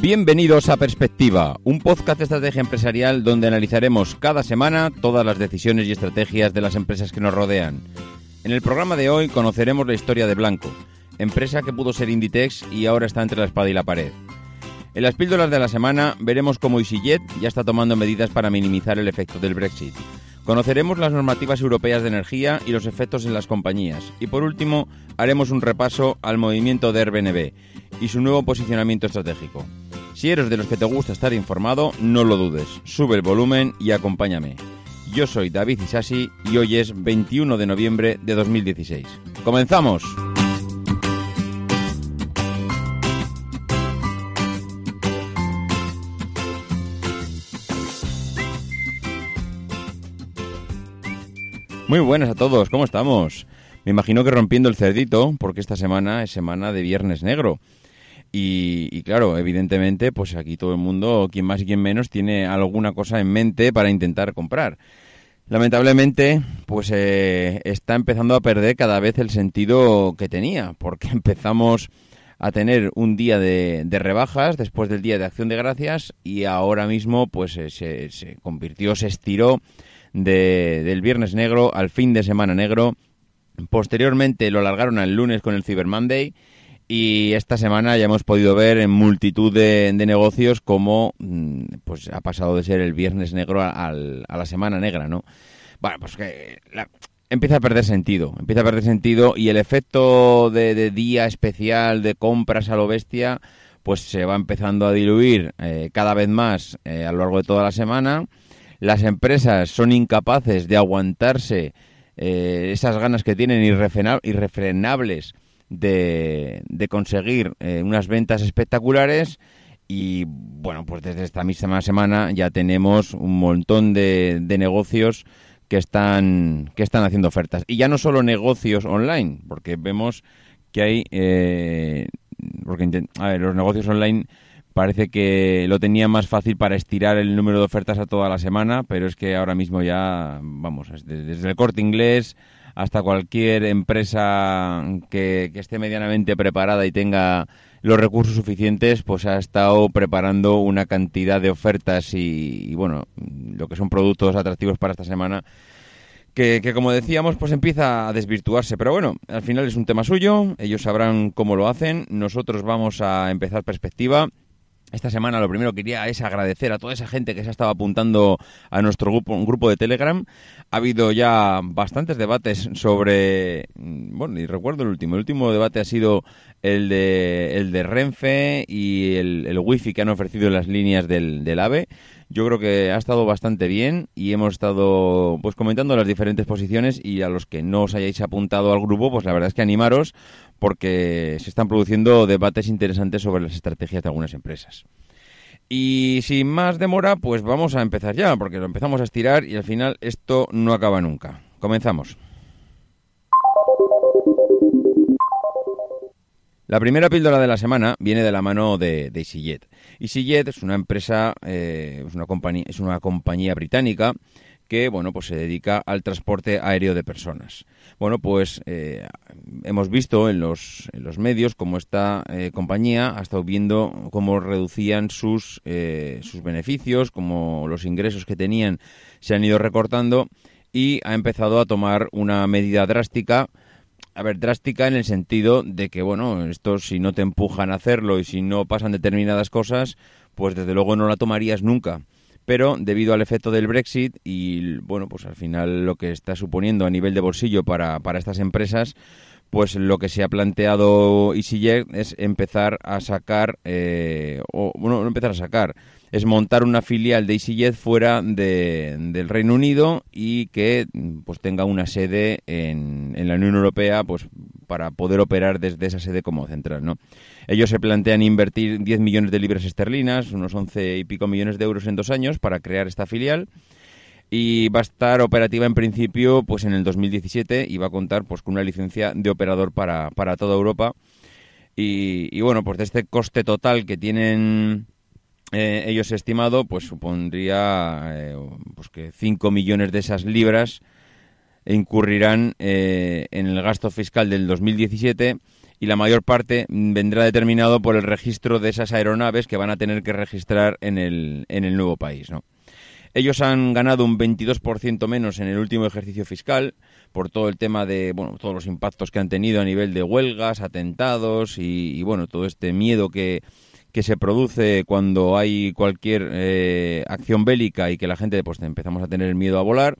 Bienvenidos a Perspectiva, un podcast de estrategia empresarial donde analizaremos cada semana todas las decisiones y estrategias de las empresas que nos rodean. En el programa de hoy conoceremos la historia de Blanco, empresa que pudo ser Inditex y ahora está entre la espada y la pared. En las píldoras de la semana veremos cómo EasyJet ya está tomando medidas para minimizar el efecto del Brexit. Conoceremos las normativas europeas de energía y los efectos en las compañías. Y por último, haremos un repaso al movimiento de Airbnb y su nuevo posicionamiento estratégico. Si eres de los que te gusta estar informado, no lo dudes. Sube el volumen y acompáñame. Yo soy David Isasi y hoy es 21 de noviembre de 2016. ¡Comenzamos! Muy buenas a todos, ¿cómo estamos? Me imagino que rompiendo el cerdito, porque esta semana es semana de Viernes Negro. Y, claro, evidentemente, pues aquí todo el mundo, quien más y quien menos, tiene alguna cosa en mente para intentar comprar. Lamentablemente, pues eh, está empezando a perder cada vez el sentido que tenía, porque empezamos a tener un día de, rebajas después del día de Acción de Gracias y ahora mismo, pues eh, se, se convirtió, se estiró del Viernes Negro al fin de semana negro. Posteriormente lo alargaron al lunes con el Cyber Monday y esta semana ya hemos podido ver en multitud de, negocios cómo mm, pues ha pasado de ser el Viernes Negro a, la Semana Negra, ¿no? Bueno, pues que empieza a perder sentido, empieza a perder sentido y el efecto de, día especial de compras a lo bestia pues se va empezando a diluir eh, cada vez más eh, a lo largo de toda la semana las empresas son incapaces de aguantarse eh, esas ganas que tienen irrefrenables de, conseguir eh, unas ventas espectaculares y bueno, pues desde esta misma semana ya tenemos un montón de, de negocios que están, que están haciendo ofertas. Y ya no solo negocios online, porque vemos que hay... Eh, porque, a ver, los negocios online parece que lo tenía más fácil para estirar el número de ofertas a toda la semana, pero es que ahora mismo ya, vamos, desde el corte inglés hasta cualquier empresa que, esté medianamente preparada y tenga los recursos suficientes, pues ha estado preparando una cantidad de ofertas y, bueno, lo que son productos atractivos para esta semana. Que, que, como decíamos, pues empieza a desvirtuarse. Pero bueno, al final es un tema suyo, ellos sabrán cómo lo hacen, nosotros vamos a empezar perspectiva esta semana lo primero que quería es agradecer a toda esa gente que se ha estado apuntando a nuestro grupo, un grupo de Telegram. Ha habido ya bastantes debates sobre, mm, bueno, y recuerdo el último, el último debate ha sido el de, el de Renfe y el, el wifi que han ofrecido las líneas del, del AVE. Yo creo que ha estado bastante bien y hemos estado pues comentando las diferentes posiciones y a los que no os hayáis apuntado al grupo, pues la verdad es que animaros porque se están produciendo debates interesantes sobre las estrategias de algunas empresas. Y sin más demora, pues vamos a empezar ya, porque lo empezamos a estirar y al final esto no acaba nunca. Comenzamos. La primera píldora de la semana viene de la mano de, de EasyJet. EasyJet es una empresa, eh, es, una compañía, es una compañía británica que bueno pues se dedica al transporte aéreo de personas. Bueno, pues eh, hemos visto en los, en los medios cómo esta eh, compañía ha estado viendo cómo reducían sus, eh, sus beneficios, cómo los ingresos que tenían se han ido recortando y ha empezado a tomar una medida drástica. A ver, drástica en el sentido de que, bueno, esto si no te empujan a hacerlo y si no pasan determinadas cosas, pues desde luego no la tomarías nunca pero debido al efecto del Brexit y bueno, pues al final lo que está suponiendo a nivel de bolsillo para, para estas empresas, pues lo que se ha planteado EasyJet es empezar a sacar, eh, o bueno, no empezar a sacar, es montar una filial de EasyJet fuera de, del Reino Unido y que pues tenga una sede en, en la Unión Europea, pues para poder operar desde esa sede como central, ¿no? Ellos se plantean invertir 10 millones de libras esterlinas, unos 11 y pico millones de euros en dos años para crear esta filial y va a estar operativa en principio pues en el 2017 y va a contar pues con una licencia de operador para, para toda Europa y, bueno pues de este coste total que tienen eh, ellos estimado pues supondría eh, pues que 5 millones de esas libras incurrirán eh, en el gasto fiscal del 2017 y la mayor parte vendrá determinado por el registro de esas aeronaves que van a tener que registrar en el, en el nuevo país. Ellos han ganado un 22% menos en el último ejercicio fiscal por todo el tema de, bueno, todos los impactos que han tenido a nivel de huelgas, atentados y, bueno, todo este miedo que, que se produce cuando hay cualquier eh, acción bélica y que la gente pues empezamos a tener miedo a volar.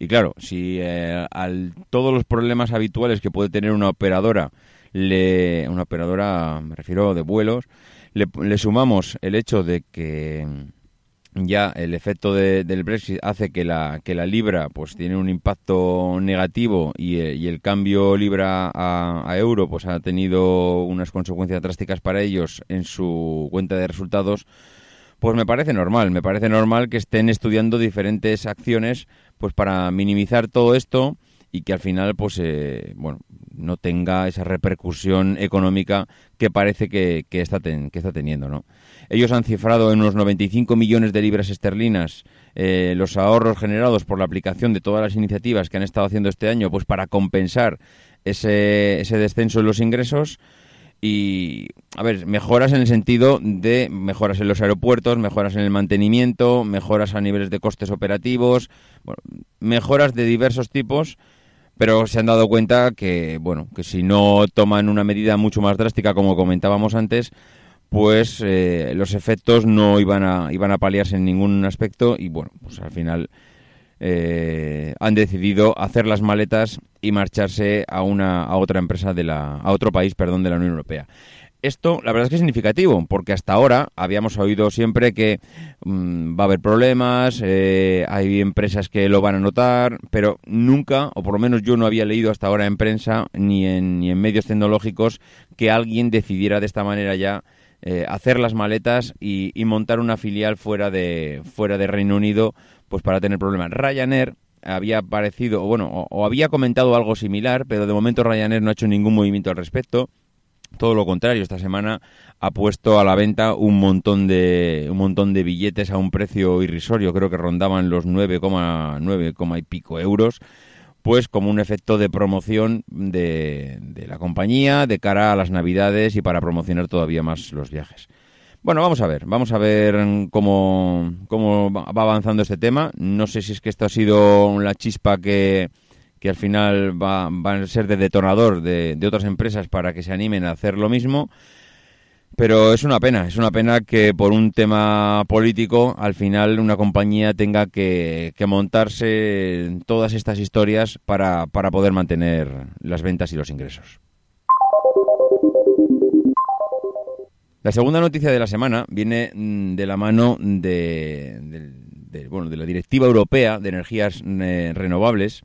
Y claro, si eh, al todos los problemas habituales que puede tener una operadora le, una operadora, me refiero de vuelos, le, le sumamos el hecho de que ya el efecto del Brexit hace que la, que la libra pues tiene un impacto negativo y, eh, y el cambio libra a, a, euro pues ha tenido unas consecuencias drásticas para ellos en su cuenta de resultados pues me parece normal. Me parece normal que estén estudiando diferentes acciones pues para minimizar todo esto y que al final pues eh, bueno no tenga esa repercusión económica que parece que, que está ten, que está teniendo no ellos han cifrado en unos 95 millones de libras esterlinas eh, los ahorros generados por la aplicación de todas las iniciativas que han estado haciendo este año pues para compensar ese, ese descenso en los ingresos y, a ver, mejoras en el sentido de mejoras en los aeropuertos, mejoras en el mantenimiento, mejoras a niveles de costes operativos, bueno, mejoras de diversos tipos pero se han dado cuenta que, bueno, que si no toman una medida mucho más drástica, como comentábamos antes, pues eh, los efectos no iban a, iban a paliarse en ningún aspecto y, bueno, pues al final eh, han decidido hacer las maletas y marcharse a una a otra empresa de la a otro país, perdón, de la Unión Europea. Esto, la verdad es que es significativo, porque hasta ahora habíamos oído siempre que mmm, va a haber problemas, eh, hay empresas que lo van a notar, pero nunca, o por lo menos yo no había leído hasta ahora en prensa ni en, ni en medios tecnológicos, que alguien decidiera de esta manera ya eh, hacer las maletas y, y, montar una filial fuera de, fuera de Reino Unido, pues para tener problemas. Ryanair había aparecido, o bueno, o, o había comentado algo similar, pero de momento Ryanair no ha hecho ningún movimiento al respecto todo lo contrario, esta semana ha puesto a la venta un montón de un montón de billetes a un precio irrisorio, creo que rondaban los 9,9 y pico euros, pues como un efecto de promoción de, de la compañía de cara a las Navidades y para promocionar todavía más los viajes. Bueno, vamos a ver, vamos a ver cómo, cómo va avanzando este tema. No sé si es que esto ha sido la chispa que, que al final va, a ser de detonador de, de, otras empresas para que se animen a hacer lo mismo. Pero es una pena, es una pena que por un tema político al final una compañía tenga que, que montarse todas estas historias para, para poder mantener las ventas y los ingresos. La segunda noticia de la semana viene mm, de la mano de, de, bueno, de la Directiva Europea de Energías eh, Renovables,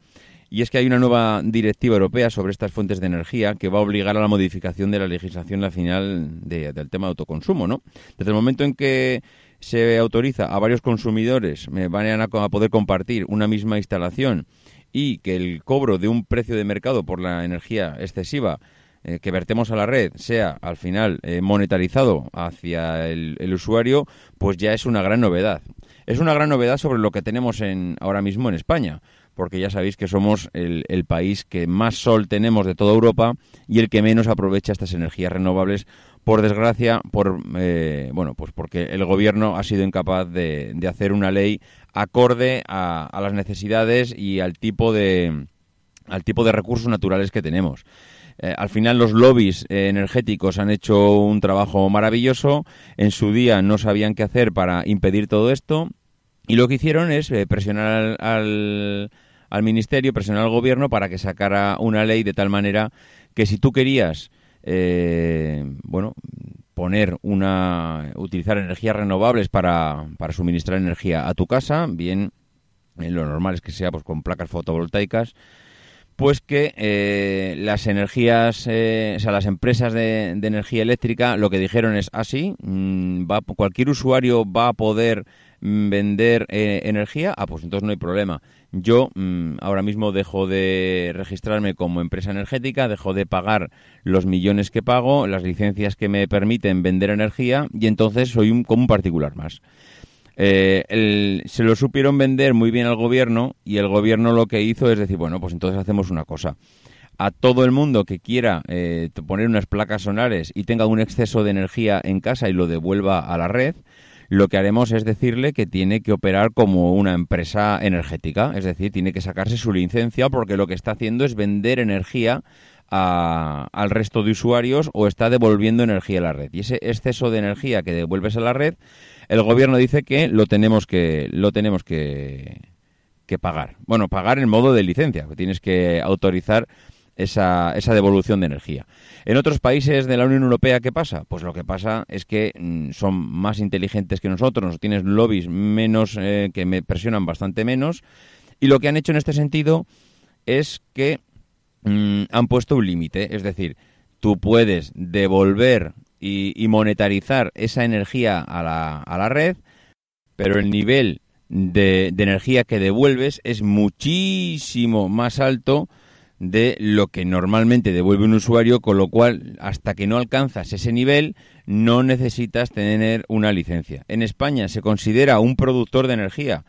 y es que hay una nueva directiva europea sobre estas fuentes de energía que va a obligar a la modificación de la legislación nacional de, del tema de autoconsumo, ¿no? Desde el momento en que se autoriza a varios consumidores van a, a poder compartir una misma instalación y que el cobro de un precio de mercado por la energía excesiva eh, que vertemos a la red sea al final eh, monetarizado hacia el, usuario, pues ya es una gran novedad. Es una gran novedad sobre lo que tenemos en, ahora mismo en España porque ya sabéis que somos el, país que más sol tenemos de toda Europa y el que menos aprovecha estas energías renovables, por desgracia, por eh, bueno, pues porque el gobierno ha sido incapaz de, de hacer una ley acorde a, a, las necesidades y al tipo de al tipo de recursos naturales que tenemos. Eh, al final los lobbies eh, energéticos han hecho un trabajo maravilloso. En su día no sabían qué hacer para impedir todo esto. Y lo que hicieron es eh, presionar al, al, al ministerio, presionar al gobierno para que sacara una ley de tal manera que si tú querías, bueno, poner una, utilizar energías renovables para, para suministrar energía a tu casa, bien, lo normal es que sea pues con placas fotovoltaicas, pues que eh, las energías, eh, o sea, las empresas de, de, energía eléctrica lo que dijeron es así, ah, va, cualquier usuario va a poder mm, vender eh, energía, ah, pues entonces no hay problema yo mmm, ahora mismo dejo de registrarme como empresa energética, dejo de pagar los millones que pago, las licencias que me permiten vender energía y entonces soy un, como un particular más. Eh, se lo supieron vender muy bien al gobierno y el gobierno lo que hizo es decir, bueno, pues entonces hacemos una cosa. A todo el mundo que quiera eh, poner unas placas solares y tenga un exceso de energía en casa y lo devuelva a la red, lo que haremos es decirle que tiene que operar como una empresa energética, es decir, tiene que sacarse su licencia porque lo que está haciendo es vender energía al resto de usuarios o está devolviendo energía a la red. Y ese exceso de energía que devuelves a la red el gobierno dice que lo tenemos que lo tenemos que, que pagar. Bueno, pagar en modo de licencia, que tienes que autorizar esa, esa devolución de energía. En otros países de la Unión Europea, ¿qué pasa? Pues lo que pasa es que mm, son más inteligentes que nosotros, tienes lobbies menos eh, que me presionan bastante menos, y lo que han hecho en este sentido es que mm, han puesto un límite, es decir, tú puedes devolver y, monetarizar esa energía a la, a la, red, pero el nivel de, energía que devuelves es muchísimo más alto de lo que normalmente devuelve un usuario, con lo cual hasta que no alcanzas ese nivel no necesitas tener una licencia. En España se considera un productor de energía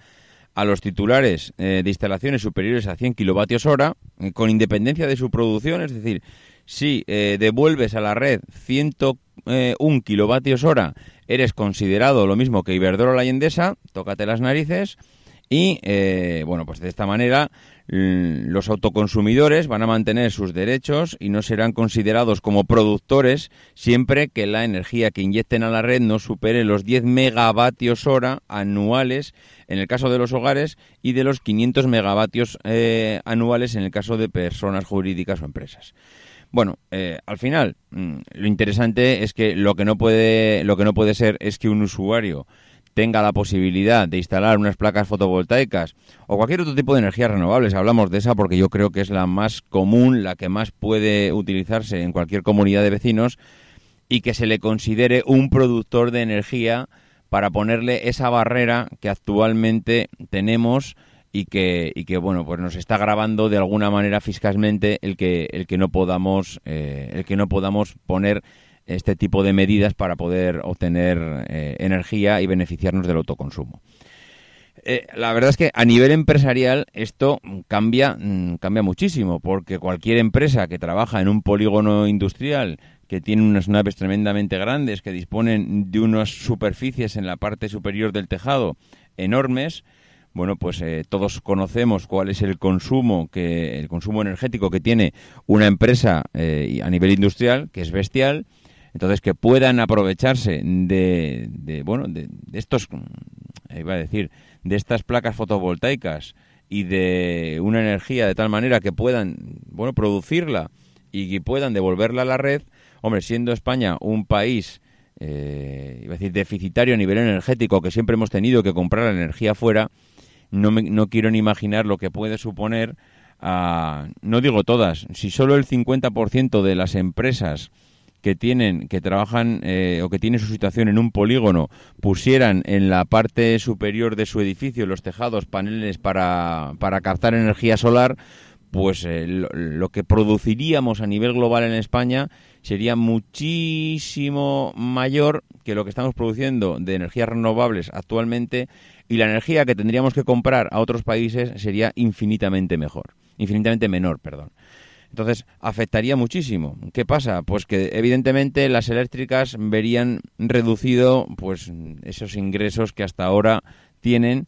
a los titulares eh, de instalaciones superiores a 100 kilovatios hora, eh, con independencia de su producción, es decir, si eh, devuelves a la red 101 eh, kilovatios hora, eres considerado lo mismo que Iberdrola y Endesa, tócate las narices y, eh, bueno, pues de esta manera los autoconsumidores van a mantener sus derechos y no serán considerados como productores siempre que la energía que inyecten a la red no supere los 10 megavatios hora anuales en el caso de los hogares y de los 500 megavatios anuales en el caso de personas jurídicas o empresas. Bueno, eh, al final, mm, lo interesante es que lo que no puede, lo que no puede ser es que un usuario tenga la posibilidad de instalar unas placas fotovoltaicas o cualquier otro tipo de energías renovables. Hablamos de esa porque yo creo que es la más común, la que más puede utilizarse en cualquier comunidad de vecinos y que se le considere un productor de energía para ponerle esa barrera que actualmente tenemos y que, y que bueno pues nos está grabando de alguna manera fiscalmente el que el que no podamos eh, el que no podamos poner este tipo de medidas para poder obtener eh, energía y beneficiarnos del autoconsumo. Eh, la verdad es que a nivel empresarial esto cambia, mm, cambia muchísimo, porque cualquier empresa que trabaja en un polígono industrial que tiene unas naves tremendamente grandes, que disponen de unas superficies en la parte superior del tejado enormes, bueno, pues eh, todos conocemos cuál es el consumo que el consumo energético que tiene una empresa a nivel industrial, que es bestial. Entonces, que puedan aprovecharse de, de bueno, de, estos, eh, iba a decir, de estas placas fotovoltaicas y de una energía de tal manera que puedan, bueno, producirla y que puedan devolverla a la red. Hombre, siendo España un país iba a decir, deficitario a nivel energético, que siempre hemos tenido que comprar la energía fuera, no, me, no quiero ni imaginar lo que puede suponer, a, no digo todas, si solo el 50% de las empresas que tienen, que trabajan eh, o que tienen su situación en un polígono pusieran en la parte superior de su edificio, los tejados, paneles para, para captar energía solar, pues eh, lo, que produciríamos a nivel global en España sería muchísimo mayor que lo que estamos produciendo de energías renovables actualmente y la energía que tendríamos que comprar a otros países sería infinitamente mejor, infinitamente menor, perdón. Entonces, afectaría muchísimo. ¿Qué pasa? Pues que evidentemente las eléctricas verían reducido pues esos ingresos que hasta ahora tienen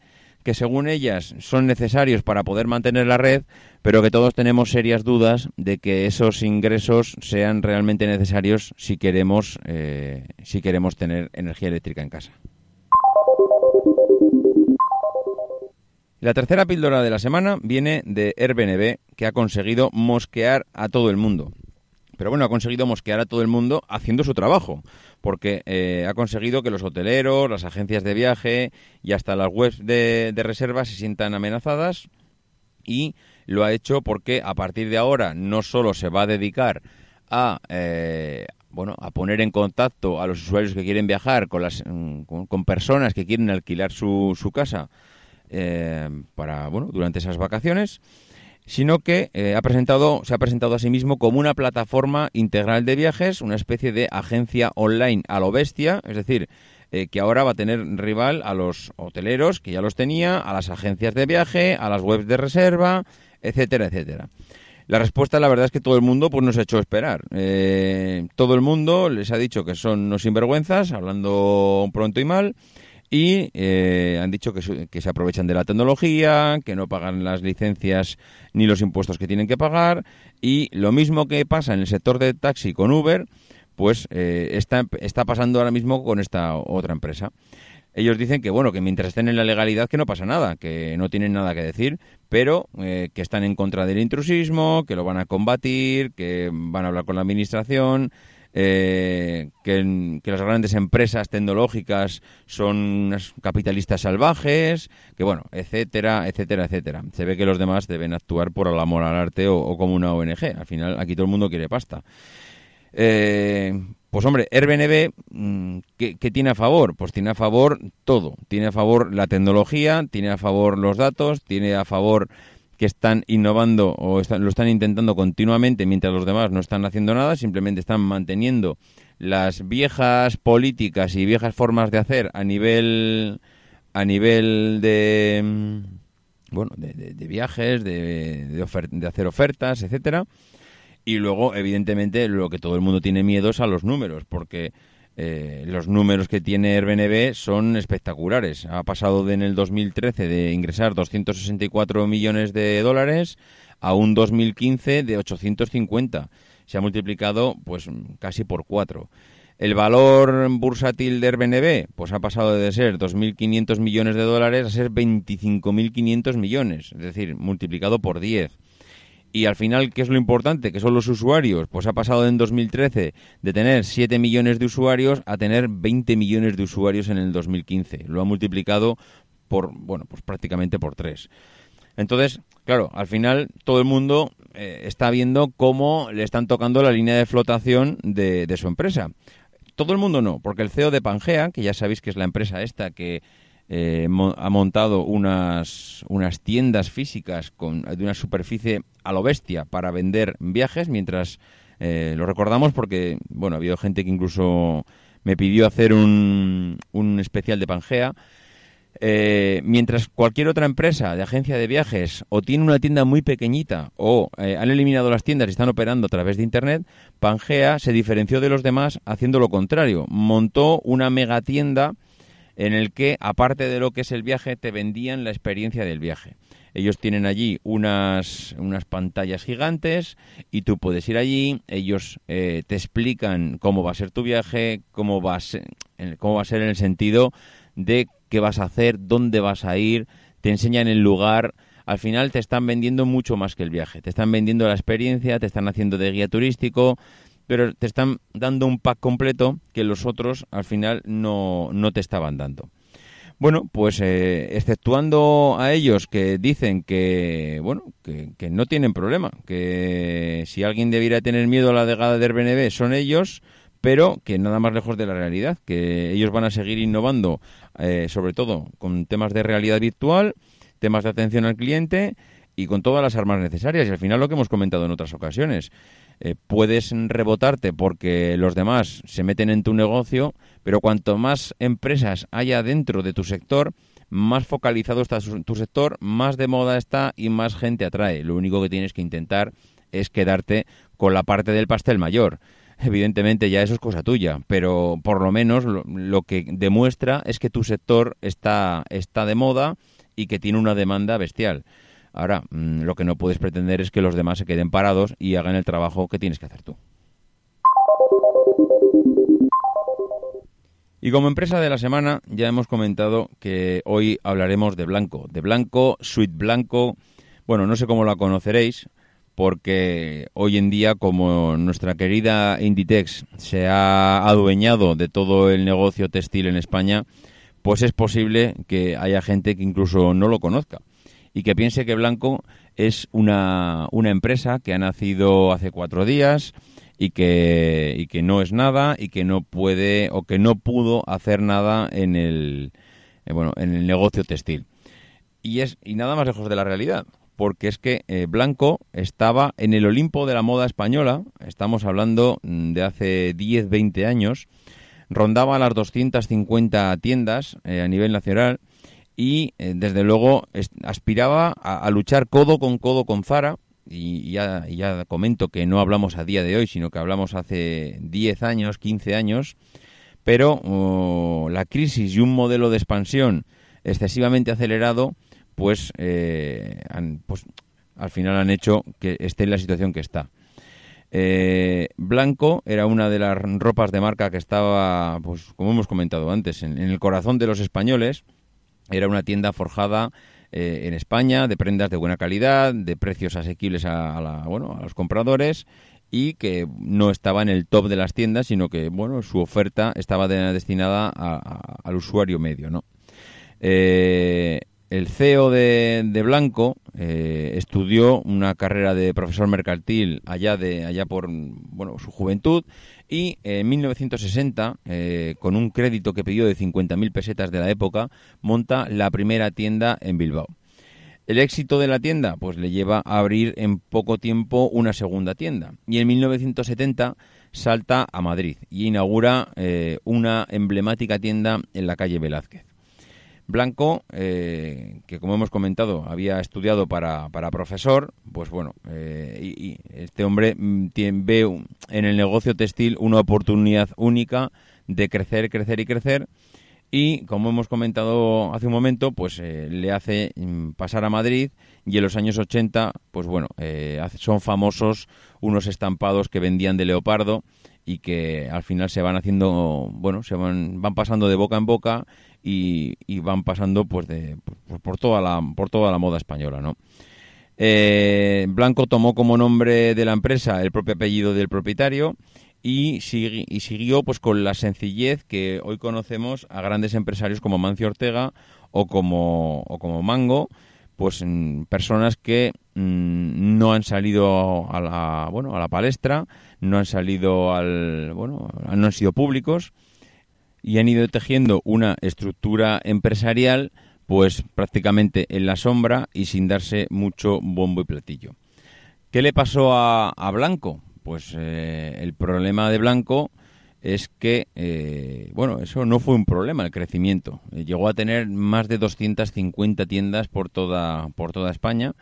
que según ellas son necesarios para poder mantener la red, pero que todos tenemos serias dudas de que esos ingresos sean realmente necesarios si queremos, eh, si queremos tener energía eléctrica en casa. La tercera píldora de la semana viene de Airbnb, que ha conseguido mosquear a todo el mundo. Pero bueno, ha conseguido mosquear a todo el mundo haciendo su trabajo, porque eh, ha conseguido que los hoteleros, las agencias de viaje y hasta las webs de, de reservas se sientan amenazadas y lo ha hecho porque a partir de ahora no solo se va a dedicar a, eh, bueno, a poner en contacto a los usuarios que quieren viajar con, las, mm, con personas que quieren alquilar su casa, eh, para bueno durante esas vacaciones sino que eh, ha presentado, se ha presentado a sí mismo como una plataforma integral de viajes, una especie de agencia online a lo bestia, es decir, eh, que ahora va a tener rival a los hoteleros, que ya los tenía, a las agencias de viaje, a las webs de reserva, etcétera, etcétera. La respuesta, la verdad, es que todo el mundo pues, nos ha hecho esperar. Todo el mundo les ha dicho que son unos sinvergüenzas, hablando pronto y mal, y eh, han dicho que, que, se aprovechan de la tecnología, que no pagan las licencias ni los impuestos que tienen que pagar y lo mismo que pasa en el sector de taxi con Uber, pues eh, está, está pasando ahora mismo con esta otra empresa. Ellos dicen que bueno que mientras estén en la legalidad que no pasa nada, que no tienen nada que decir, pero eh, que están en contra del intrusismo, que lo van a combatir, que van a hablar con la administración, eh, que, las grandes empresas tecnológicas son unas capitalistas salvajes, que bueno, etcétera, etcétera, etcétera. Se ve que los demás deben actuar por el amor al arte o, como una ONG. Al final, aquí todo el mundo quiere pasta. Eh, pues hombre, Airbnb, mm, ¿qué, ¿qué, tiene a favor? Pues tiene a favor todo. Tiene a favor la tecnología, tiene a favor los datos, tiene a favor que están innovando o lo están intentando continuamente mientras los demás no están haciendo nada, simplemente están manteniendo las viejas políticas y viejas formas de hacer a nivel a nivel de mm, bueno de, viajes de, de, hacer ofertas etcétera. Y luego evidentemente lo que todo el mundo tiene miedo es a los números porque eh, los números que tiene Airbnb son espectaculares. Ha pasado de, en el 2013 de ingresar 264 millones de dólares a un 2015 de 850. Se ha multiplicado pues casi por cuatro. El valor bursátil de Airbnb pues ha pasado de ser 2.500 millones de dólares a ser 25.500 millones, es decir, multiplicado por 10. Y al final, ¿qué es lo importante? Que son los usuarios. Pues ha pasado en 2013 de tener 7 millones de usuarios a tener 20 millones de usuarios en el 2015. Lo ha multiplicado por, bueno, pues prácticamente por 3. Entonces, claro, al final todo el mundo eh, está viendo cómo le están tocando la línea de flotación de, de su empresa. Todo el mundo no, porque el CEO de Pangea, que ya sabéis que es la empresa esta que eh, ha montado unas, unas tiendas físicas con, de una superficie a lo bestia para vender viajes, mientras eh, lo recordamos porque, bueno, ha habido gente que incluso me pidió hacer un, un especial de Pangea. Eh, mientras cualquier otra empresa de agencia de viajes o tiene una tienda muy pequeñita o han eliminado las tiendas y están operando a través de Internet, Pangea se diferenció de los demás haciendo lo contrario. Montó una megatienda tienda en el que, aparte de lo que es el viaje, te vendían la experiencia del viaje. Ellos tienen allí unas, unas pantallas gigantes y tú puedes ir allí, ellos eh, te explican cómo va a ser tu viaje, cómo va, a ser, cómo va a ser en el sentido de qué vas a hacer, dónde vas a ir, te enseñan el lugar, al final te están vendiendo mucho más que el viaje. Te están vendiendo la experiencia, te están haciendo de guía turístico, pero te están dando un pack completo que los otros al final no, no te estaban dando. Bueno, pues eh, exceptuando a ellos que dicen que, bueno, que, que, no tienen problema, que si alguien debiera tener miedo a la llegada de Airbnb son ellos, pero que nada más lejos de la realidad, que ellos van a seguir innovando, eh, sobre todo con temas de realidad virtual, temas de atención al cliente y con todas las armas necesarias. Y al final lo que hemos comentado en otras ocasiones, eh, puedes rebotarte porque los demás se meten en tu negocio, pero cuanto más empresas haya dentro de tu sector, más focalizado está tu sector, más de moda está y más gente atrae. Lo único que tienes que intentar es quedarte con la parte del pastel mayor. Evidentemente ya eso es cosa tuya, pero por lo menos lo, lo que demuestra es que tu sector está, está de moda y que tiene una demanda bestial. Ahora, mm, lo que no puedes pretender es que los demás se queden parados y hagan el trabajo que tienes que hacer tú. Y como empresa de la semana ya hemos comentado que hoy hablaremos de Blanco, de Blanco, Suite Blanco. Bueno, no sé cómo la conoceréis, porque hoy en día, como nuestra querida Inditex se ha adueñado de todo el negocio textil en España, pues es posible que haya gente que incluso no lo conozca y que piense que Blanco es una, una empresa que ha nacido hace cuatro días y que, y que no es nada y que no puede o que no pudo hacer nada en el, eh, bueno, en el negocio textil. Y, es, y nada más lejos de la realidad, porque es que eh, Blanco estaba en el Olimpo de la moda española, estamos hablando mm, de hace 10, 20 años, rondaba las 250 tiendas a nivel nacional y desde luego aspiraba a, luchar codo con codo con Zara y ya, ya, comento que no hablamos a día de hoy, sino que hablamos hace 10 años, 15 años, pero oh, la crisis y un modelo de expansión excesivamente acelerado, pues, eh, pues al final han hecho que esté en la situación que está. Eh, Blanco era una de las ropas de marca que estaba, pues como hemos comentado antes, en el corazón de los españoles. Era una tienda forjada eh, en España, de prendas de buena calidad, de precios asequibles a, la, bueno, a los compradores y que no estaba en el top de las tiendas, sino que bueno, su oferta estaba destinada al usuario medio, ¿no? Eh, el CEO de, Blanco eh, estudió una carrera de profesor mercantil allá de allá por bueno su juventud y en 1960 con un crédito que pidió de 50.000 pesetas de la época monta la primera tienda en Bilbao. El éxito de la tienda pues le lleva a abrir en poco tiempo una segunda tienda y en 1970 salta a Madrid y inaugura eh, una emblemática tienda en la calle Velázquez. Blanco, eh, que como hemos comentado había estudiado para, profesor, pues bueno, eh, y, este hombre mm, ve en el negocio textil una oportunidad única de crecer, crecer y crecer. Y como hemos comentado hace un momento, pues eh, le hace mm, pasar a Madrid y en los años 80, pues bueno, eh, son famosos unos estampados que vendían de leopardo y que al final se van haciendo, bueno, se van, van pasando de boca en boca y, van pasando pues de, por, toda la, por toda la moda española, ¿no? Eh, Blanco tomó como nombre de la empresa el propio apellido del propietario y, siguió pues con la sencillez que hoy conocemos a grandes empresarios como Mancio Ortega o como, o como Mango, pues personas que mm, no han salido a la, bueno, a la palestra, no han salido al, bueno, no han sido públicos y han ido tejiendo una estructura empresarial pues prácticamente en la sombra y sin darse mucho bombo y platillo. ¿Qué le pasó a, a Blanco? Pues eh, el problema de Blanco es que, eh, bueno, eso no fue un problema, el crecimiento. Eh, llegó a tener más de 250 tiendas por toda, por toda España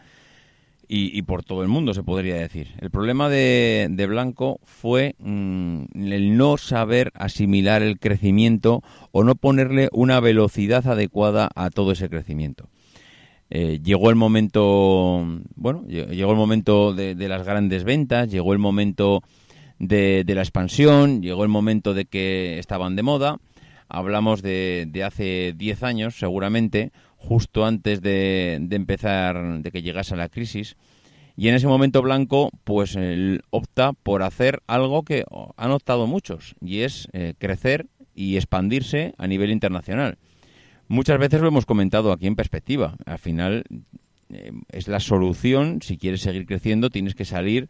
y, por todo el mundo, se podría decir. El problema de, Blanco fue mm, el no saber asimilar el crecimiento o no ponerle una velocidad adecuada a todo ese crecimiento. Eh, llegó el momento, bueno, llegó el momento de, las grandes ventas, llegó el momento de, la expansión, llegó el momento de que estaban de moda. Hablamos de, hace 10 años, seguramente, justo antes de, empezar, de que llegase la crisis. Y en ese momento Blanco, pues opta por hacer algo que han optado muchos, y es eh, crecer y expandirse a nivel internacional. Muchas veces lo hemos comentado aquí en perspectiva. Al final eh, es la solución. Si quieres seguir creciendo, tienes que salir,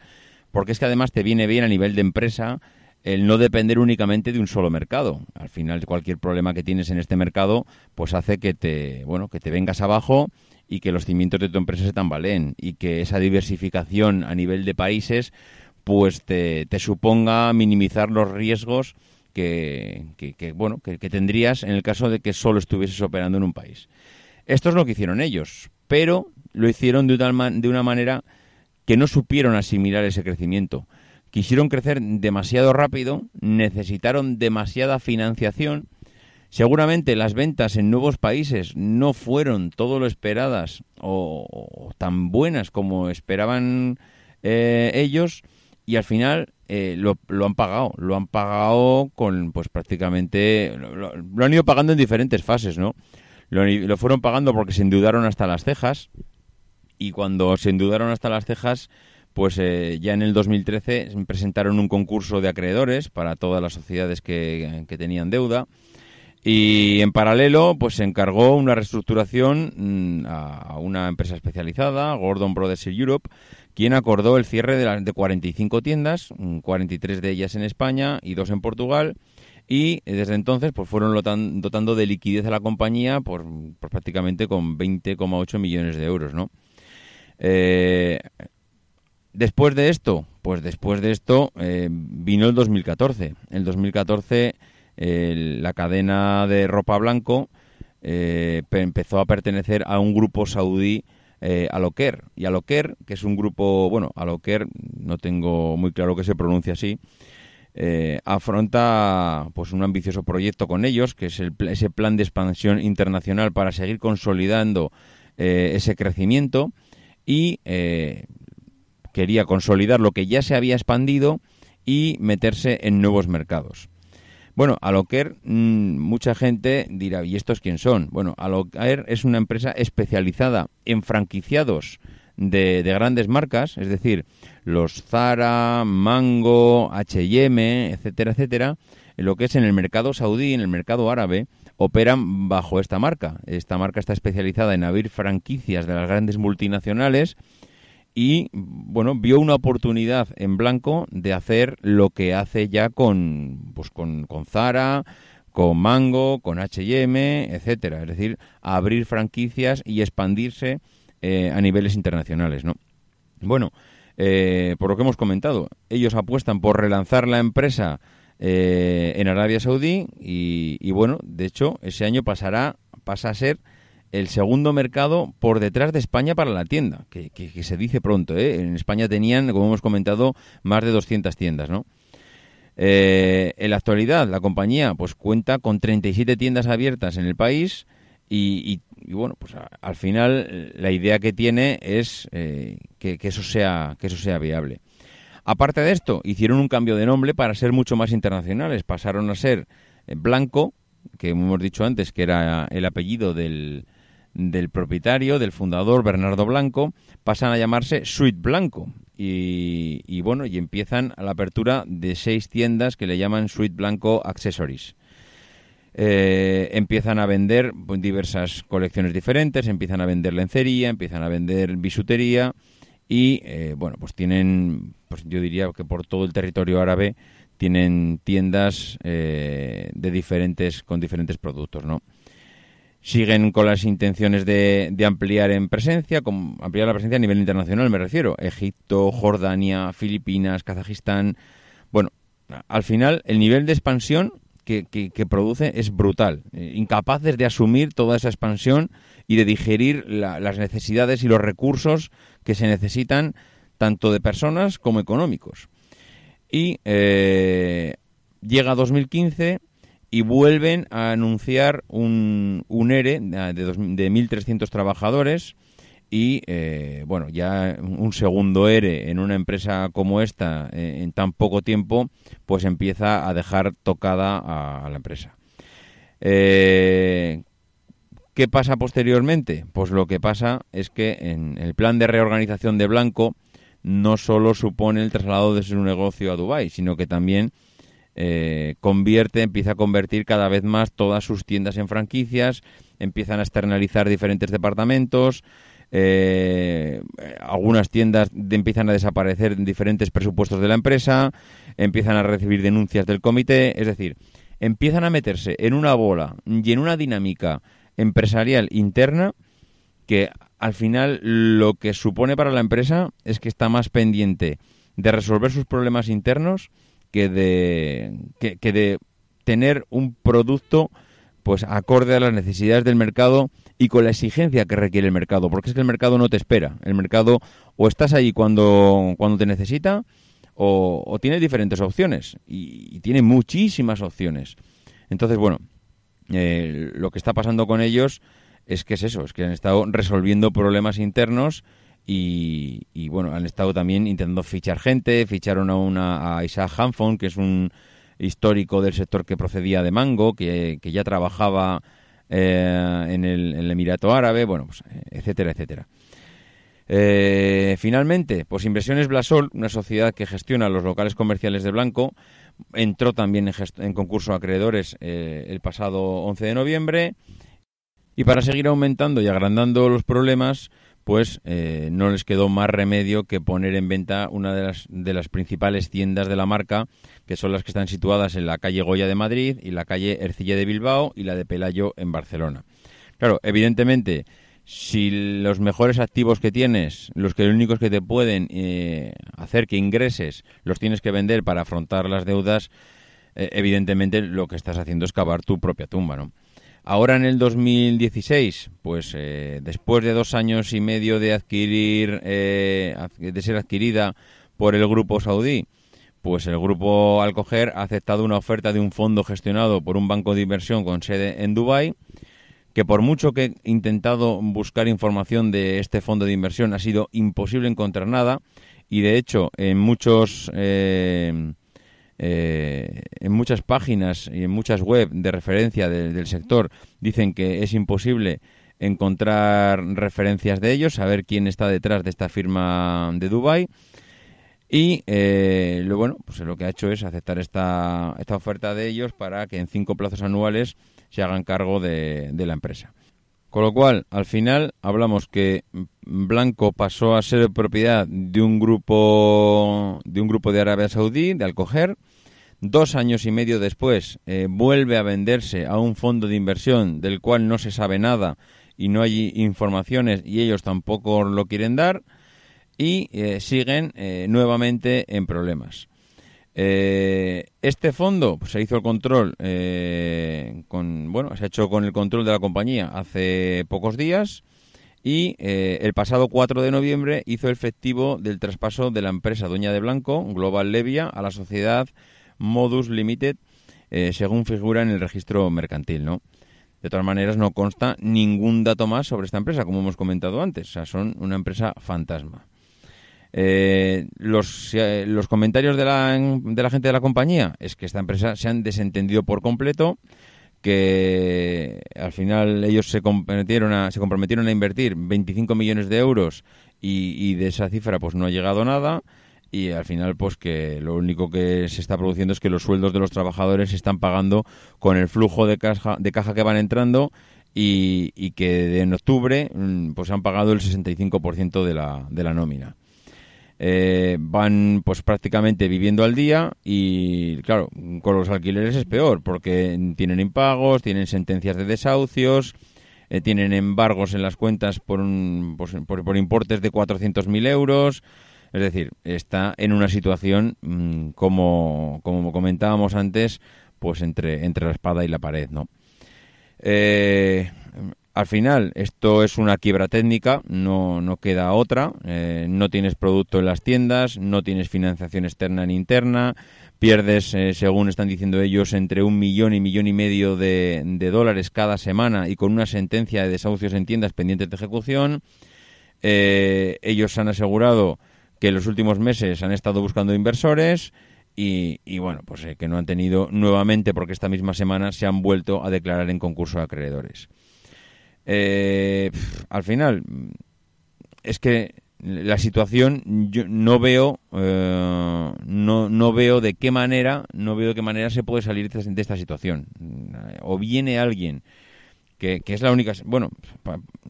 porque es que además te viene bien a nivel de empresa el no depender únicamente de un solo mercado. Al final, cualquier problema que tienes en este mercado, pues hace que te, bueno, que te vengas abajo y que los cimientos de tu empresa se tambaleen y que esa diversificación a nivel de países, pues te, te suponga minimizar los riesgos que, bueno, que, tendrías en el caso de que solo estuvieses operando en un país. Esto es lo que hicieron ellos, pero lo hicieron de una, de una manera que no supieron asimilar ese crecimiento. Quisieron crecer demasiado rápido, necesitaron demasiada financiación. Seguramente las ventas en nuevos países no fueron todo lo esperadas o, tan buenas como esperaban eh, ellos y al final eh, lo, han pagado, lo han pagado con, pues prácticamente, lo, han ido pagando en diferentes fases, ¿no? Lo, fueron pagando porque se endeudaron hasta las cejas y cuando se endeudaron hasta las cejas, pues eh, ya en el 2013 presentaron un concurso de acreedores para todas las sociedades que, tenían deuda y en paralelo, pues se encargó una reestructuración mm, a, una empresa especializada, Gordon Brothers Europe, quien acordó el cierre de, de 45 tiendas, 43 de ellas en España y dos en Portugal, y desde entonces pues fueron dotando de liquidez a la compañía por, prácticamente con 20,8 millones de euros, ¿no? Eh, después de esto, pues después de esto eh, vino el 2014. El 2014 la cadena de ropa blanco eh, empezó a pertenecer a un grupo saudí eh, Aloker. Y Aloker, que es un grupo, bueno, Aloker, no tengo muy claro que se pronuncia así, eh, afronta pues un ambicioso proyecto con ellos, que es el, ese plan de expansión internacional para seguir consolidando eh, ese crecimiento y quería consolidar lo que ya se había expandido y meterse en nuevos mercados. Bueno, Aloker, mm, mucha gente dirá, ¿y estos quién son? Bueno, Aloker es una empresa especializada en franquiciados de, grandes marcas, es decir, los Zara, Mango, H&M, etcétera, etcétera, lo que es en el mercado saudí, en el mercado árabe, operan bajo esta marca. Esta marca está especializada en abrir franquicias de las grandes multinacionales y bueno vio una oportunidad en blanco de hacer lo que hace ya con pues con, con Zara con Mango con H&M etcétera. Es decir abrir franquicias y expandirse eh, a niveles internacionales no bueno eh, por lo que hemos comentado ellos apuestan por relanzar la empresa eh, en Arabia Saudí y, y bueno de hecho ese año pasará pasa a ser el segundo mercado por detrás de España para la tienda, que, se dice pronto. ¿eh? En España tenían, como hemos comentado, más de 200 tiendas, ¿no? Eh, en la actualidad, la compañía pues cuenta con 37 tiendas abiertas en el país y, bueno, pues al final la idea que tiene es eh, que, eso sea, que eso sea viable. Aparte de esto, hicieron un cambio de nombre para ser mucho más internacionales. Pasaron a ser Blanco, que hemos dicho antes que era el apellido del, del propietario, del fundador Bernardo Blanco, pasan a llamarse Suite Blanco. Y, bueno, y empiezan a la apertura de seis tiendas que le llaman Suite Blanco Accessories. Eh, empiezan a vender diversas colecciones diferentes, empiezan a vender lencería, empiezan a vender bisutería y eh, bueno, pues tienen, pues yo diría que por todo el territorio árabe tienen tiendas eh, de diferentes con diferentes productos, ¿no? Siguen con las intenciones de, ampliar en presencia, ampliar la presencia a nivel internacional, me refiero. Egipto, Jordania, Filipinas, Kazajistán. Bueno, al final el nivel de expansión que, produce es brutal. Eh, incapaces de asumir toda esa expansión y de digerir las necesidades y los recursos que se necesitan tanto de personas como económicos. Y eh, llega 2015 y vuelven a anunciar un, un ERE de, de 1.300 trabajadores y, eh, bueno, ya un segundo ERE en una empresa como esta eh, en tan poco tiempo, pues empieza a dejar tocada a, la empresa. Eh, ¿Qué pasa posteriormente? Pues lo que pasa es que en el plan de reorganización de Blanco no solo supone el traslado de su negocio a Dubái, sino que también eh, convierte, empieza a convertir cada vez más todas sus tiendas en franquicias, empiezan a externalizar diferentes departamentos, eh, algunas tiendas empiezan a desaparecer en diferentes presupuestos de la empresa, empiezan a recibir denuncias del comité, es decir, empiezan a meterse en una bola y en una dinámica empresarial interna que al final lo que supone para la empresa es que está más pendiente de resolver sus problemas internos que de, que, de tener un producto pues acorde a las necesidades del mercado y con la exigencia que requiere el mercado, porque es que el mercado no te espera. El mercado o estás ahí cuando, cuando te necesita o, o tiene diferentes opciones y, tiene muchísimas opciones. Entonces, bueno, eh, lo que está pasando con ellos es que es eso, es que han estado resolviendo problemas internos y, bueno, han estado también intentando fichar gente, ficharon a, una, a Isaac Hanfon, que es un histórico del sector que procedía de Mango, que, ya trabajaba eh, en, el, Emirato Árabe, bueno, pues, etcétera, etcétera. Eh, finalmente, pues Inversiones Blasol, una sociedad que gestiona los locales comerciales de Blanco, entró también en, concurso de acreedores eh, el pasado 11 de noviembre y para seguir aumentando y agrandando los problemas, pues eh, no les quedó más remedio que poner en venta una de las, de las principales tiendas de la marca, que son las que están situadas en la calle Goya de Madrid y la calle Ercilla de Bilbao y la de Pelayo en Barcelona. Claro, evidentemente, si los mejores activos que tienes, los que únicos que te pueden eh, hacer que ingreses, los tienes que vender para afrontar las deudas, eh, evidentemente lo que estás haciendo es cavar tu propia tumba, ¿no? Ahora en el 2016, pues eh, después de dos años y medio de adquirir, eh, de ser adquirida por el grupo saudí, pues el grupo Alcoger ha aceptado una oferta de un fondo gestionado por un banco de inversión con sede en Dubái, que por mucho que he intentado buscar información de este fondo de inversión ha sido imposible encontrar nada. Y de hecho en muchos eh, eh, en muchas páginas y en muchas web de referencia del sector dicen que es imposible encontrar referencias de ellos, saber quién está detrás de esta firma de Dubai y eh, lo bueno, pues lo que ha hecho es aceptar esta, esta oferta de ellos para que en cinco plazos anuales se hagan cargo de, de la empresa. Con lo cual, al final, hablamos que Blanco pasó a ser propiedad de un grupo de un grupo de Arabia Saudí, de Alcoger. Dos años y medio después eh, vuelve a venderse a un fondo de inversión del cual no se sabe nada y no hay informaciones y ellos tampoco lo quieren dar y eh, siguen eh, nuevamente en problemas. Eh, este fondo pues, se hizo el control eh, con bueno se ha hecho con el control de la compañía hace pocos días y eh, el pasado 4 de noviembre hizo efectivo del traspaso de la empresa dueña de Blanco Global Levia a la sociedad Modus Limited según figura en el registro mercantil no de todas maneras no consta ningún dato más sobre esta empresa como hemos comentado antes. O sea son una empresa fantasma eh, los, eh, los comentarios de la, de la gente de la compañía es que esta empresa se han desentendido por completo, que al final ellos se comprometieron a, se comprometieron a invertir 25 millones de euros y, de esa cifra pues no ha llegado nada y al final pues que lo único que se está produciendo es que los sueldos de los trabajadores se están pagando con el flujo de caja, de caja que van entrando y, y que en octubre mm, pues han pagado el 65% de la, de la nómina. Eh, van pues prácticamente viviendo al día y claro, con los alquileres es peor porque tienen impagos, tienen sentencias de desahucios, eh, tienen embargos en las cuentas por, pues, por, importes de 400.000 euros. Es decir, está en una situación, mm, como, como comentábamos antes, pues entre, entre la espada y la pared, ¿no? Eh, al final, esto es una quiebra técnica, no, no queda otra. Eh, no tienes producto en las tiendas, no tienes financiación externa ni interna, pierdes, eh, según están diciendo ellos, entre un millón y millón y medio de, dólares cada semana y con una sentencia de desahucios en tiendas pendientes de ejecución. Eh, ellos han asegurado que en los últimos meses han estado buscando inversores. Y, y, bueno, pues que no han tenido nuevamente, porque esta misma semana se han vuelto a declarar en concurso de acreedores. Eh, al final, es que la situación yo no veo eh, no, no veo de qué manera no veo de qué manera se puede salir de esta situación. O viene alguien que, que es la única bueno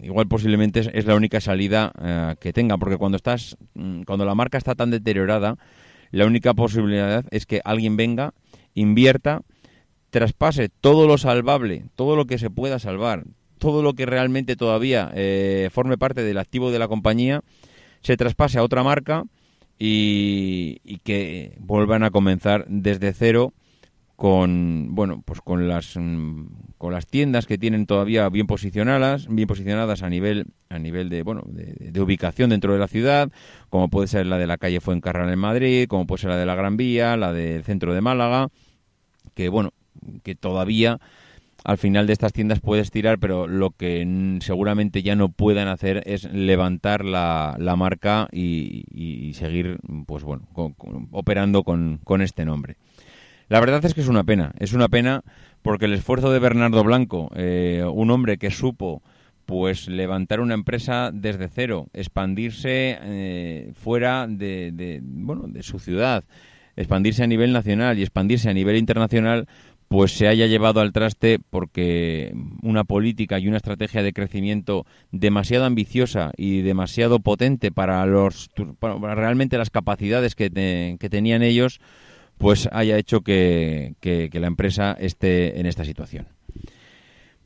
igual posiblemente es, la única salida eh, que tenga porque cuando estás mm, cuando la marca está tan deteriorada la única posibilidad es que alguien venga invierta traspase todo lo salvable todo lo que se pueda salvar todo lo que realmente todavía eh, forme parte del activo de la compañía se traspase a otra marca y, que vuelvan a comenzar desde cero con bueno pues con las mm, con las tiendas que tienen todavía bien posicionadas bien posicionadas a nivel a nivel de bueno de, ubicación dentro de la ciudad como puede ser la de la calle Fuencarral en Madrid como puede ser la de la Gran Vía la del centro de Málaga que bueno que todavía al final de estas tiendas puedes tirar, pero lo que seguramente ya no puedan hacer es levantar la, marca y, seguir, pues bueno, operando con, con este nombre. La verdad es que es una pena, es una pena porque el esfuerzo de Bernardo Blanco, eh, un hombre que supo pues levantar una empresa desde cero, expandirse eh, fuera de, de, bueno, de su ciudad, expandirse a nivel nacional y expandirse a nivel internacional, pues se haya llevado al traste porque una política y una estrategia de crecimiento demasiado ambiciosa y demasiado potente para los realmente las capacidades que, tenían ellos pues haya hecho que, la empresa esté en esta situación.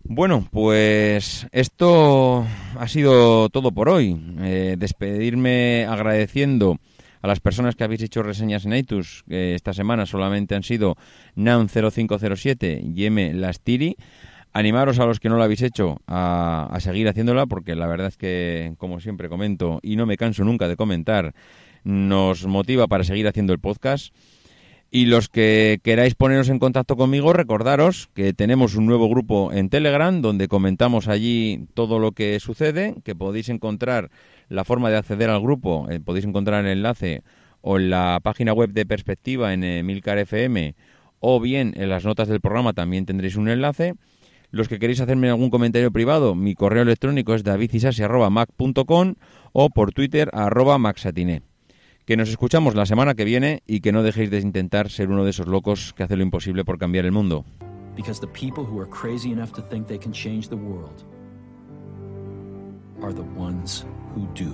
Bueno, pues esto ha sido todo por hoy. Eh, despedirme agradeciendo A las personas que habéis hecho reseñas en iTunes, esta semana solamente han sido Noun0507 y M. Lastiri. Animaros a los que no lo habéis hecho a, a seguir haciéndola, porque la verdad es que, como siempre comento, y no me canso nunca de comentar, nos motiva para seguir haciendo el podcast. Y los que queráis poneros en contacto conmigo, recordaros que tenemos un nuevo grupo en Telegram donde comentamos allí todo lo que sucede, que podéis encontrar la forma de acceder al grupo, eh, podéis encontrar el enlace o en la página web de Perspectiva en eh, Milcar FM o bien en las notas del programa también tendréis un enlace. Los que queréis hacerme algún comentario privado, mi correo electrónico es davidisasi.mac.com o por Twitter arroba que nos escuchamos la semana que viene y que no dejéis de intentar ser uno de esos locos que hace lo imposible por cambiar el mundo. Because the people who are crazy enough to think they can change the world are the ones who do.